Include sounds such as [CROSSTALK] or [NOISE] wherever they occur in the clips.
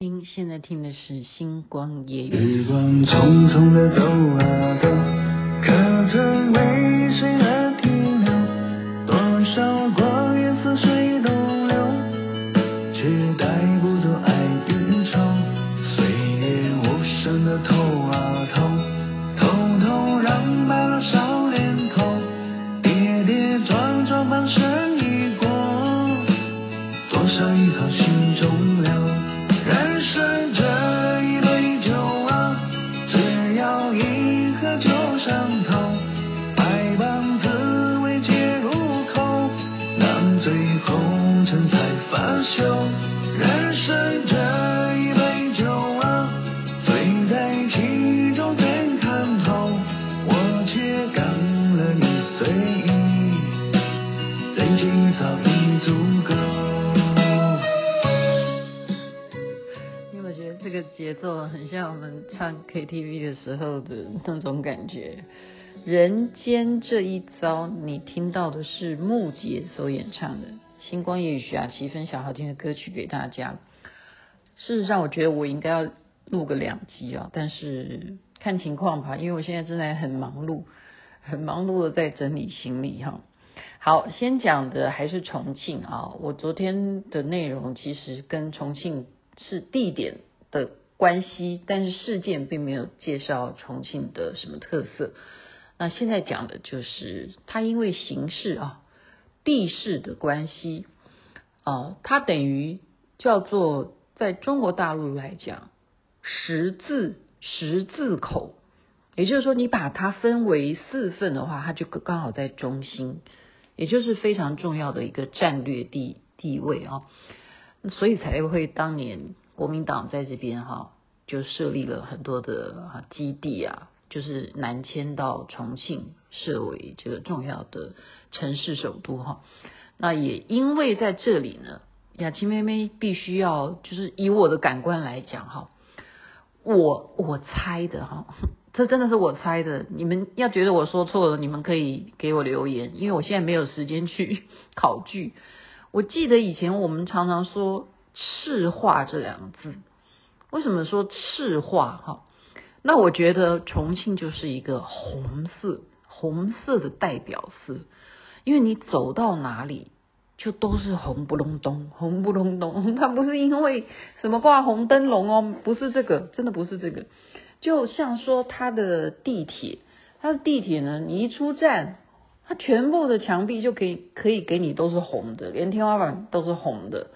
您现在听的是《星光夜语》。时光匆匆的走啊走，可曾为醉红尘才发休。人生这一杯酒啊，醉在其中怎看透？我却干了你随意，人情早已足够。因为我觉得这个节奏很像我们唱 KTV 的时候的那种感觉。人间这一遭，你听到的是木杰所演唱的《星光夜语》，徐雅琪分享好听的歌曲给大家。事实上，我觉得我应该要录个两集啊，但是看情况吧，因为我现在正在很忙碌，很忙碌的在整理行李哈。好，先讲的还是重庆啊，我昨天的内容其实跟重庆是地点的关系，但是事件并没有介绍重庆的什么特色。那现在讲的就是它因为形势啊、地势的关系啊，它等于叫做在中国大陆来讲十字十字口，也就是说你把它分为四份的话，它就刚好在中心，也就是非常重要的一个战略地地位啊，所以才会当年。国民党在这边哈，就设立了很多的基地啊，就是南迁到重庆，设为这个重要的城市首都哈。那也因为在这里呢，雅琪妹妹必须要，就是以我的感官来讲哈，我我猜的哈，这真的是我猜的。你们要觉得我说错了，你们可以给我留言，因为我现在没有时间去 [LAUGHS] 考据。我记得以前我们常常说。赤化这两个字，为什么说赤化？哈，那我觉得重庆就是一个红色，红色的代表色，因为你走到哪里就都是红不隆咚，红不隆咚。[LAUGHS] 它不是因为什么挂红灯笼哦，不是这个，真的不是这个。就像说它的地铁，它的地铁呢，你一出站，它全部的墙壁就可以可以给你都是红的，连天花板都是红的。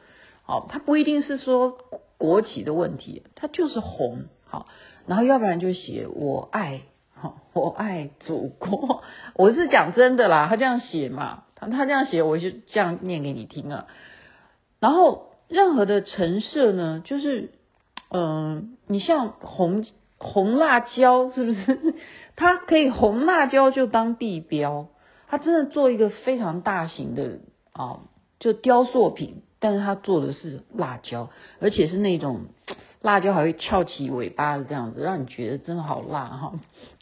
好，它不一定是说国旗的问题，它就是红。好，然后要不然就写我爱，好，[LAUGHS] 我爱祖国。[LAUGHS] 我是讲真的啦，他这样写嘛，他他这样写，我就这样念给你听啊。然后任何的陈设呢，就是嗯、你像红红辣椒是不是？[LAUGHS] 它可以红辣椒就当地标，它真的做一个非常大型的啊，就雕塑品。但是他做的是辣椒，而且是那种辣椒还会翘起尾巴的这样子，让你觉得真的好辣哈。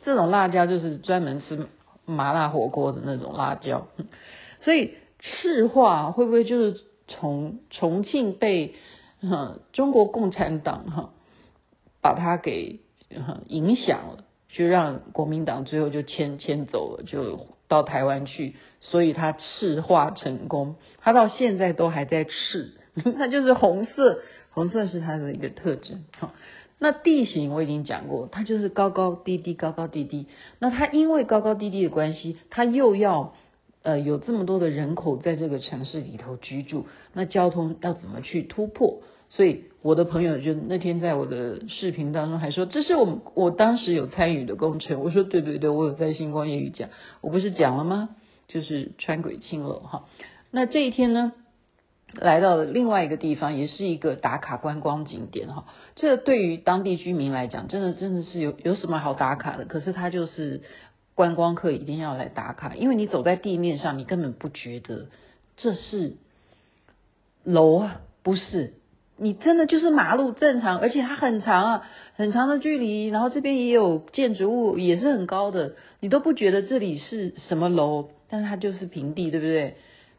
这种辣椒就是专门吃麻辣火锅的那种辣椒。所以赤化会不会就是从重庆被中国共产党哈把它给影响了，就让国民党最后就迁迁走了，就到台湾去。所以它赤化成功，它到现在都还在赤，[LAUGHS] 它就是红色，红色是它的一个特征。好，那地形我已经讲过，它就是高高低低，高高低低。那它因为高高低低的关系，它又要呃有这么多的人口在这个城市里头居住，那交通要怎么去突破？所以我的朋友就那天在我的视频当中还说，这是我我当时有参与的工程。我说对对对，我有在星光夜语讲，我不是讲了吗？就是川轨青楼哈，那这一天呢，来到了另外一个地方，也是一个打卡观光景点哈。这对于当地居民来讲，真的真的是有有什么好打卡的？可是它就是观光客一定要来打卡，因为你走在地面上，你根本不觉得这是楼啊，不是，你真的就是马路正常，而且它很长啊，很长的距离，然后这边也有建筑物，也是很高的，你都不觉得这里是什么楼。但是它就是平地，对不对？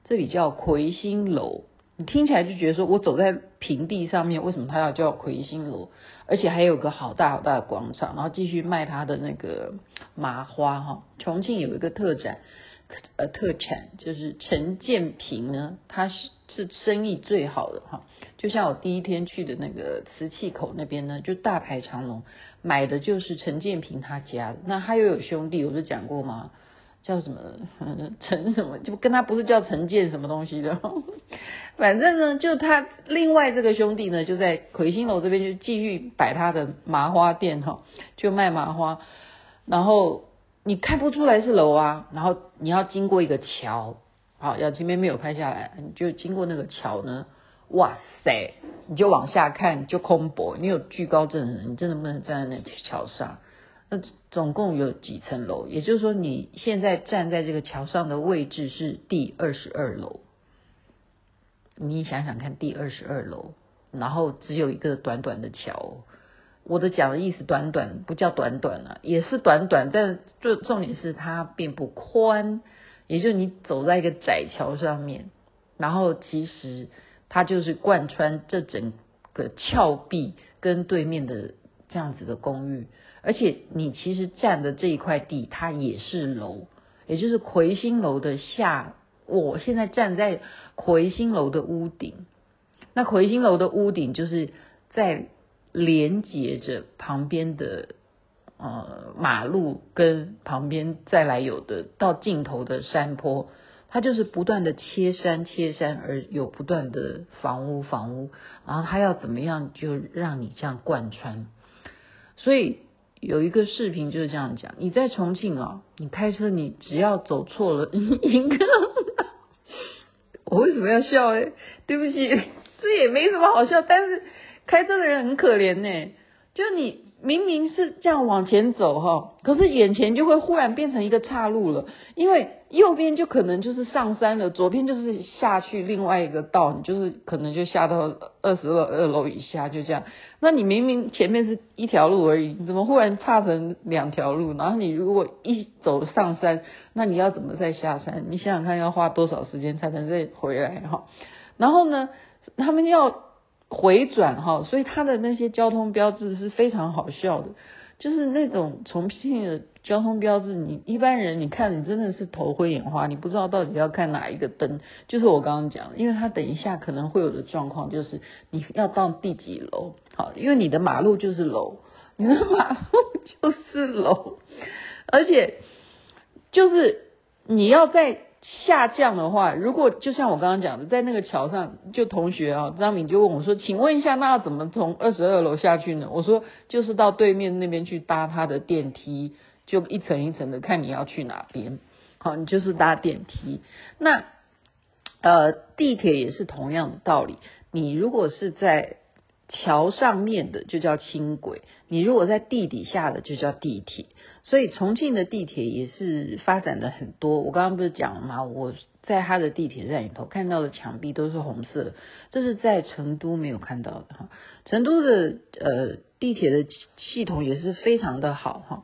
这里叫魁星楼，你听起来就觉得说我走在平地上面，为什么它要叫魁星楼？而且还有个好大好大的广场，然后继续卖他的那个麻花哈。重庆有一个特展，呃，特产就是陈建平呢，他是是生意最好的哈。就像我第一天去的那个瓷器口那边呢，就大排长龙，买的就是陈建平他家。那他又有兄弟，我就讲过吗？叫什么 [LAUGHS] 陈什么，就跟他不是叫陈建什么东西的，[LAUGHS] 反正呢，就他另外这个兄弟呢，就在魁星楼这边就继续摆他的麻花店哈，就卖麻花，然后你看不出来是楼啊，然后你要经过一个桥，好，要前面没有拍下来，你就经过那个桥呢，哇塞，你就往下看就空博，你有惧高症的人，你真的不能站在那桥上。那总共有几层楼？也就是说，你现在站在这个桥上的位置是第二十二楼。你想想看，第二十二楼，然后只有一个短短的桥。我的讲的意思，短短不叫短短啊，也是短短，但重重点是它并不宽。也就是你走在一个窄桥上面，然后其实它就是贯穿这整个峭壁跟对面的这样子的公寓。而且你其实站的这一块地，它也是楼，也就是魁星楼的下。我现在站在魁星楼的屋顶，那魁星楼的屋顶就是在连接着旁边的呃马路跟旁边再来有的到尽头的山坡，它就是不断的切山切山，而有不断的房屋房屋，然后它要怎么样就让你这样贯穿，所以。有一个视频就是这样讲，你在重庆啊，你开车你只要走错了 [LAUGHS] 一个，我为什么要笑哎？对不起，[LAUGHS] 这也没什么好笑，但是开车的人很可怜呢，就你。明明是这样往前走哈，可是眼前就会忽然变成一个岔路了，因为右边就可能就是上山了，左边就是下去另外一个道，你就是可能就下到二十二二楼以下，就这样。那你明明前面是一条路而已，你怎么忽然岔成两条路？然后你如果一走上山，那你要怎么再下山？你想想看，要花多少时间才能再回来哈？然后呢，他们要。回转哈，所以它的那些交通标志是非常好笑的，就是那种重庆的交通标志，你一般人你看你真的是头昏眼花，你不知道到底要看哪一个灯。就是我刚刚讲，因为它等一下可能会有的状况就是你要到第几楼，好，因为你的马路就是楼，你的马路就是楼，而且就是你要在。下降的话，如果就像我刚刚讲的，在那个桥上，就同学啊，张敏就问我说：“请问一下，那要怎么从二十二楼下去呢？”我说：“就是到对面那边去搭他的电梯，就一层一层的，看你要去哪边。好，你就是搭电梯。那呃，地铁也是同样的道理。你如果是在桥上面的，就叫轻轨；你如果在地底下的，就叫地铁。”所以重庆的地铁也是发展的很多。我刚刚不是讲了吗？我在他的地铁站里头看到的墙壁都是红色，这是在成都没有看到的哈。成都的呃地铁的系统也是非常的好哈。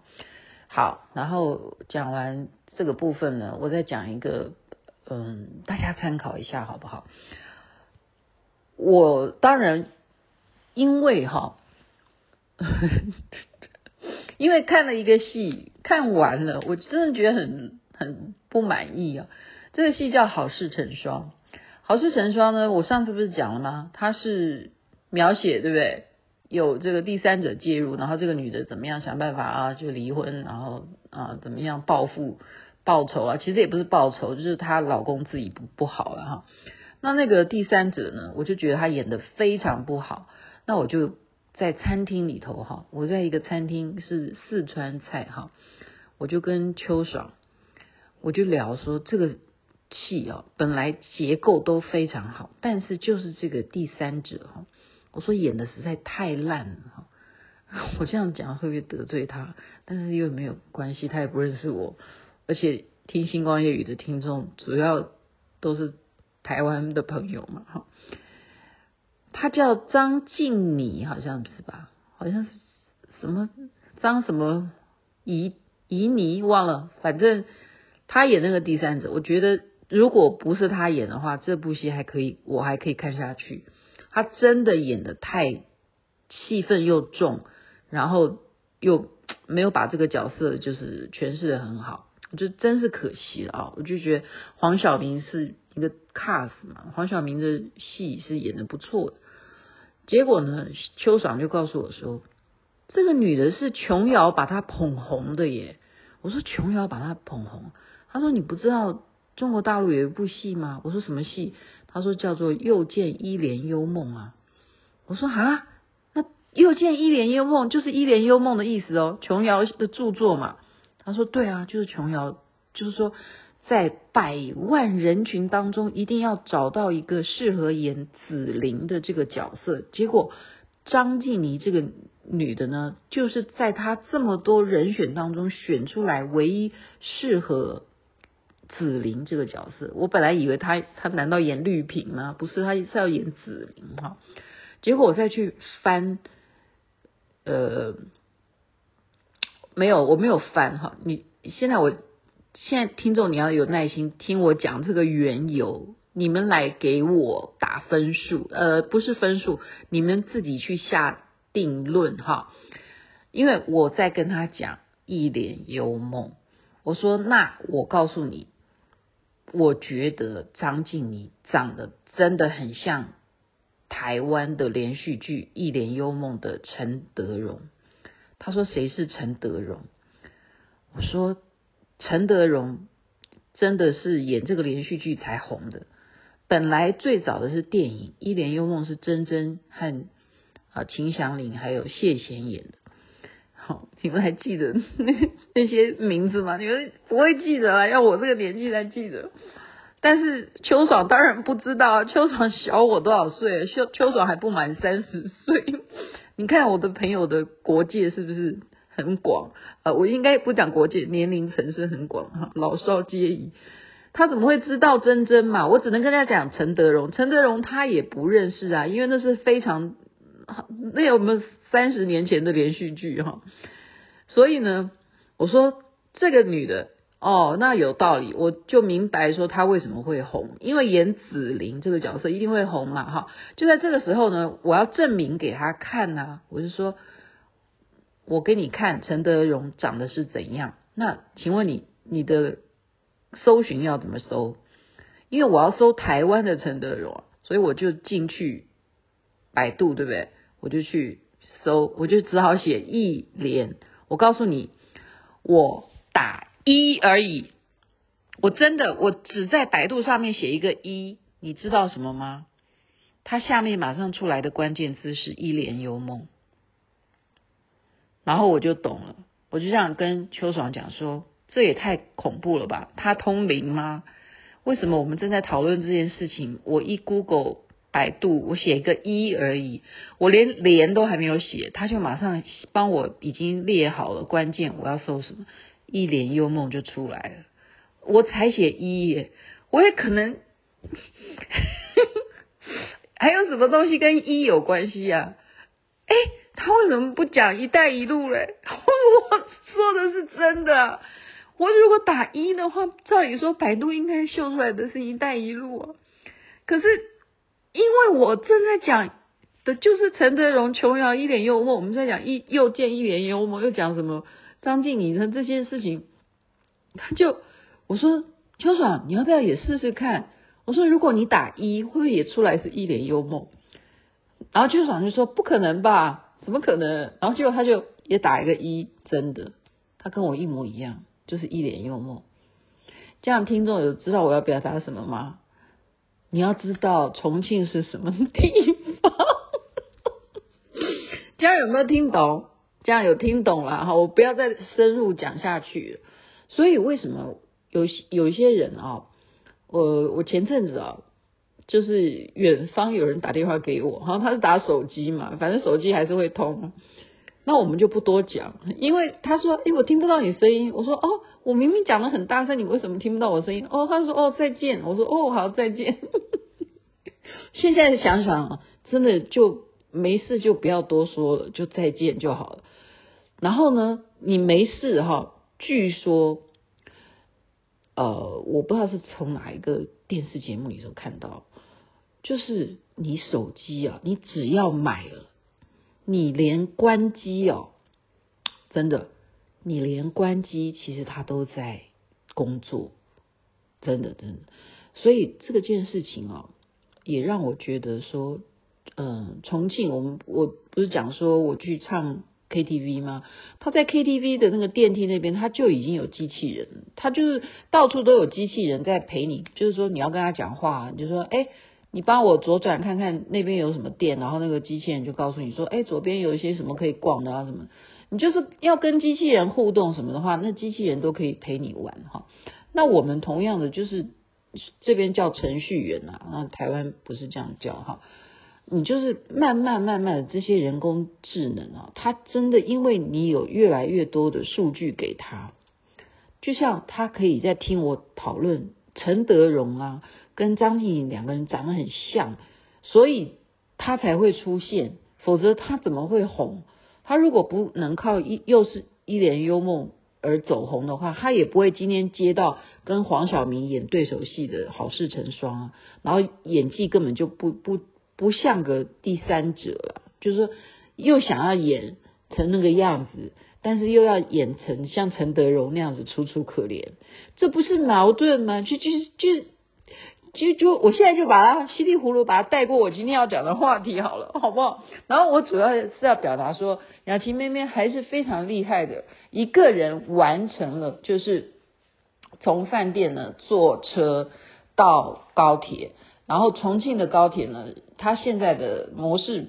好，然后讲完这个部分呢，我再讲一个，嗯，大家参考一下好不好？我当然因为哈。因为看了一个戏，看完了，我真的觉得很很不满意啊。这个戏叫《好事成双》，《好事成双》呢，我上次不是讲了吗？它是描写对不对？有这个第三者介入，然后这个女的怎么样想办法啊，就离婚，然后啊怎么样报复报仇啊？其实也不是报仇，就是她老公自己不不好了哈。那那个第三者呢，我就觉得他演得非常不好，那我就。在餐厅里头哈，我在一个餐厅是四川菜哈，我就跟秋爽，我就聊说这个戏哦，本来结构都非常好，但是就是这个第三者哈，我说演的实在太烂了哈，[LAUGHS] 我这样讲会不会得罪他？但是又没有关系，他也不认识我，而且听星光夜语的听众主要都是台湾的朋友嘛哈。他叫张静妮，好像是吧？好像是什么张什么怡怡妮忘了。反正他演那个第三者，我觉得如果不是他演的话，这部戏还可以，我还可以看下去。他真的演的太戏份又重，然后又没有把这个角色就是诠释的很好，我就真是可惜了啊！我就觉得黄晓明是一个 cast 嘛，黄晓明的戏是演的不错的。结果呢，秋爽就告诉我说，这个女的是琼瑶把她捧红的耶。我说琼瑶把她捧红，他说你不知道中国大陆有一部戏吗？我说什么戏？他说叫做《又见伊莲幽梦》啊。我说啊，那《又见伊莲幽梦》就是《伊莲幽梦》的意思哦，琼瑶的著作嘛。他说对啊，就是琼瑶，就是说在百万人群当中一定要找到一个适合演紫菱的这个角色。结果张静妮这个。女的呢，就是在她这么多人选当中选出来唯一适合紫菱这个角色。我本来以为她，她难道演绿萍吗？不是，她是要演紫菱哈。结果我再去翻，呃，没有，我没有翻哈。你现在我现在听众你要有耐心听我讲这个缘由，你们来给我打分数，呃，不是分数，你们自己去下。定论哈，因为我在跟他讲《一帘幽梦》，我说那我告诉你，我觉得张静妮长得真的很像台湾的连续剧《一帘幽梦》的陈德容。他说谁是陈德容？我说陈德容真的是演这个连续剧才红的，本来最早的是电影《一帘幽梦》是真真和。啊，秦祥林还有谢贤演的，好，你们还记得那那些名字吗？你们不会记得啊，要我这个年纪才记得。但是秋爽当然不知道，秋爽小我多少岁？秋秋爽还不满三十岁。[LAUGHS] 你看我的朋友的国界是不是很广？呃，我应该不讲国界，年龄层是很广哈，老少皆宜。他怎么会知道真真嘛？我只能跟他讲陈德容，陈德容他也不认识啊，因为那是非常。那有没有三十年前的连续剧哈？所以呢，我说这个女的哦，那有道理，我就明白说她为什么会红，因为演紫菱这个角色一定会红嘛哈。就在这个时候呢，我要证明给她看呐、啊，我就说，我给你看陈德容长得是怎样。那请问你你的搜寻要怎么搜？因为我要搜台湾的陈德容，所以我就进去百度，对不对？我就去搜，我就只好写一连。我告诉你，我打一而已。我真的，我只在百度上面写一个一，你知道什么吗？它下面马上出来的关键字是一帘幽梦。然后我就懂了，我就这样跟秋爽讲说：这也太恐怖了吧？他通灵吗？为什么我们正在讨论这件事情？我一 Google。百度，我写一个一而已，我连连都还没有写，他就马上帮我已经列好了关键，我要搜什么，一帘幽梦就出来了。我才写一耶，我也可能 [LAUGHS] 还有什么东西跟一有关系呀？哎，他为什么不讲一带一路嘞？[LAUGHS] 我说的是真的，我如果打一的话，照理说百度应该秀出来的是一带一路啊，可是。因为我正在讲的就是陈德容、琼瑶一脸幽默，我们在讲一又见一脸幽默，又讲什么张静妮的这些事情，他就我说秋爽，你要不要也试试看？我说如果你打一，会不会也出来是一脸幽默？然后秋爽就说不可能吧，怎么可能？然后结果他就也打一个一，真的，他跟我一模一样，就是一脸幽默。这样听众有知道我要表达什么吗？你要知道重庆是什么地方？这样有没有听懂？这样有听懂了哈，我不要再深入讲下去。所以为什么有有一些人啊，我我前阵子啊，就是远方有人打电话给我，哈，他是打手机嘛，反正手机还是会通。那我们就不多讲，因为他说，诶，我听不到你声音。我说，哦，我明明讲得很大声，你为什么听不到我声音？哦，他说，哦，再见。我说，哦，好，再见。[LAUGHS] 现在想想，真的就没事，就不要多说了，就再见就好了。然后呢，你没事哈，据说呃，我不知道是从哪一个电视节目里头看到，就是你手机啊，你只要买了，你连关机哦，真的，你连关机其实它都在工作，真的真的。所以这个件事情哦，也让我觉得说，嗯、重庆我们我不是讲说我去唱。KTV 吗？他在 KTV 的那个电梯那边，他就已经有机器人，他就是到处都有机器人在陪你。就是说你要跟他讲话，你就说，哎，你帮我左转看看那边有什么店，然后那个机器人就告诉你说，哎，左边有一些什么可以逛的啊什么。你就是要跟机器人互动什么的话，那机器人都可以陪你玩哈。那我们同样的就是这边叫程序员啊，那台湾不是这样叫哈。你就是慢慢慢慢的这些人工智能啊，它真的因为你有越来越多的数据给他，就像他可以在听我讨论陈德容啊，跟张静颖两个人长得很像，所以他才会出现，否则他怎么会红？他如果不能靠一又是一帘幽梦而走红的话，他也不会今天接到跟黄晓明演对手戏的好事成双啊，然后演技根本就不不。不像个第三者了，就是说又想要演成那个样子，但是又要演成像陈德容那样子楚楚可怜，这不是矛盾吗？就就就就就我现在就把它稀里糊涂把它带过我今天要讲的话题好了，好不好？然后我主要是要表达说，雅琪妹妹还是非常厉害的，一个人完成了，就是从饭店呢坐车到高铁。然后重庆的高铁呢，它现在的模式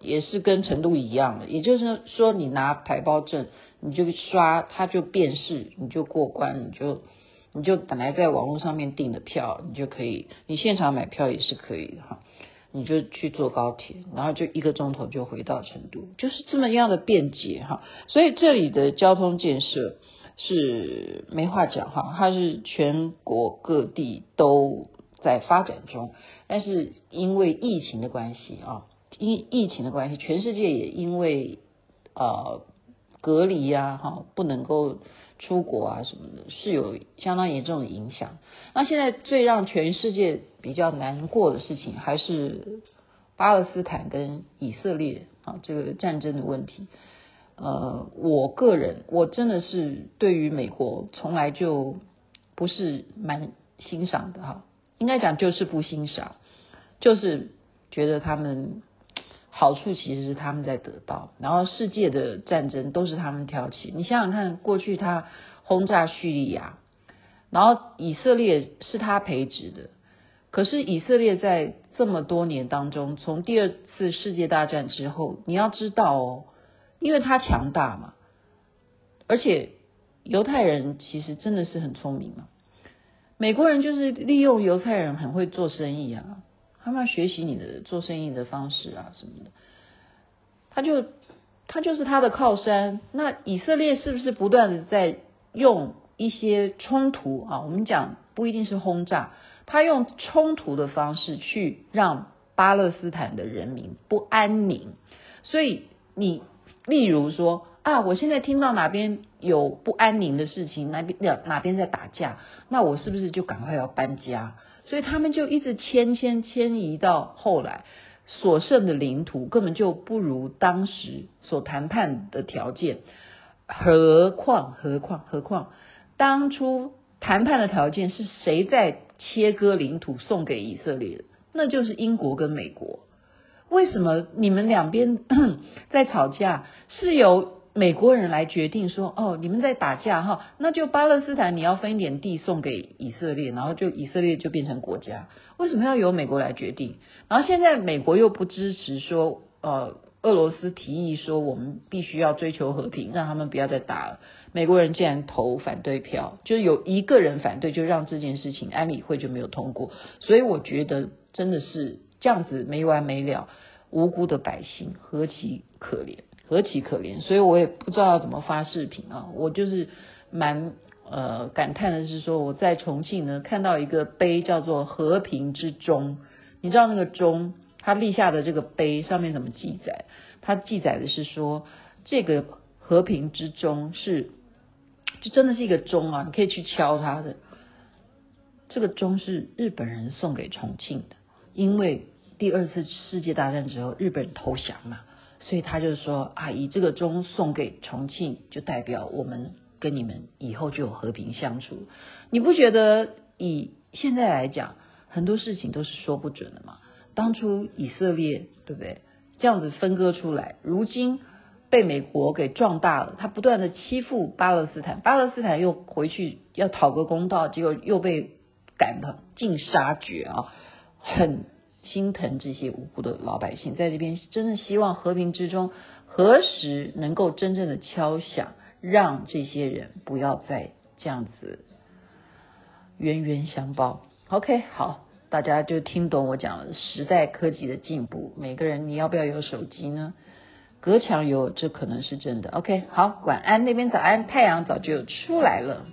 也是跟成都一样的，也就是说，你拿台胞证，你就刷，它就辨识，你就过关，你就你就本来在网络上面订的票，你就可以，你现场买票也是可以的哈，你就去坐高铁，然后就一个钟头就回到成都，就是这么样的便捷哈。所以这里的交通建设是没话讲哈，它是全国各地都。在发展中，但是因为疫情的关系啊，因疫情的关系，全世界也因为呃隔离呀，哈，不能够出国啊什么的，是有相当严重的影响。那现在最让全世界比较难过的事情，还是巴勒斯坦跟以色列啊这个战争的问题。呃，我个人我真的是对于美国从来就不是蛮欣赏的哈。应该讲就是不欣赏，就是觉得他们好处其实是他们在得到，然后世界的战争都是他们挑起。你想想看，过去他轰炸叙利亚，然后以色列是他培植的，可是以色列在这么多年当中，从第二次世界大战之后，你要知道哦，因为他强大嘛，而且犹太人其实真的是很聪明嘛。美国人就是利用犹太人很会做生意啊，他们要学习你的做生意的方式啊什么的，他就他就是他的靠山。那以色列是不是不断的在用一些冲突啊？我们讲不一定是轰炸，他用冲突的方式去让巴勒斯坦的人民不安宁。所以你例如说。啊！我现在听到哪边有不安宁的事情，哪边哪边在打架，那我是不是就赶快要搬家？所以他们就一直迁迁迁移到后来，所剩的领土根本就不如当时所谈判的条件。何况何况何况，当初谈判的条件是谁在切割领土送给以色列？那就是英国跟美国。为什么你们两边 [CLEARS THROAT] 在吵架？是由美国人来决定说，哦，你们在打架哈，那就巴勒斯坦你要分一点地送给以色列，然后就以色列就变成国家。为什么要由美国来决定？然后现在美国又不支持说，呃，俄罗斯提议说我们必须要追求和平，让他们不要再打了。美国人竟然投反对票，就有一个人反对，就让这件事情安理会就没有通过。所以我觉得真的是这样子没完没了，无辜的百姓何其可怜。何其可怜，所以我也不知道要怎么发视频啊！我就是蛮呃感叹的是说，我在重庆呢看到一个碑叫做“和平之钟”，你知道那个钟它立下的这个碑上面怎么记载？它记载的是说，这个和平之钟是就真的是一个钟啊，你可以去敲它的。这个钟是日本人送给重庆的，因为第二次世界大战之后日本人投降嘛，所以他就说啊，以这个钟送给重庆，就代表我们跟你们以后就有和平相处。你不觉得以现在来讲，很多事情都是说不准的吗？当初以色列对不对？这样子分割出来，如今。被美国给壮大了，他不断的欺负巴勒斯坦，巴勒斯坦又回去要讨个公道，结果又被赶得尽杀绝啊！很心疼这些无辜的老百姓，在这边真的希望和平之中，何时能够真正的敲响，让这些人不要再这样子冤冤相报。OK，好，大家就听懂我讲了，时代科技的进步，每个人你要不要有手机呢？隔墙有，这可能是真的。OK，好，晚安，那边早安，太阳早就出来了。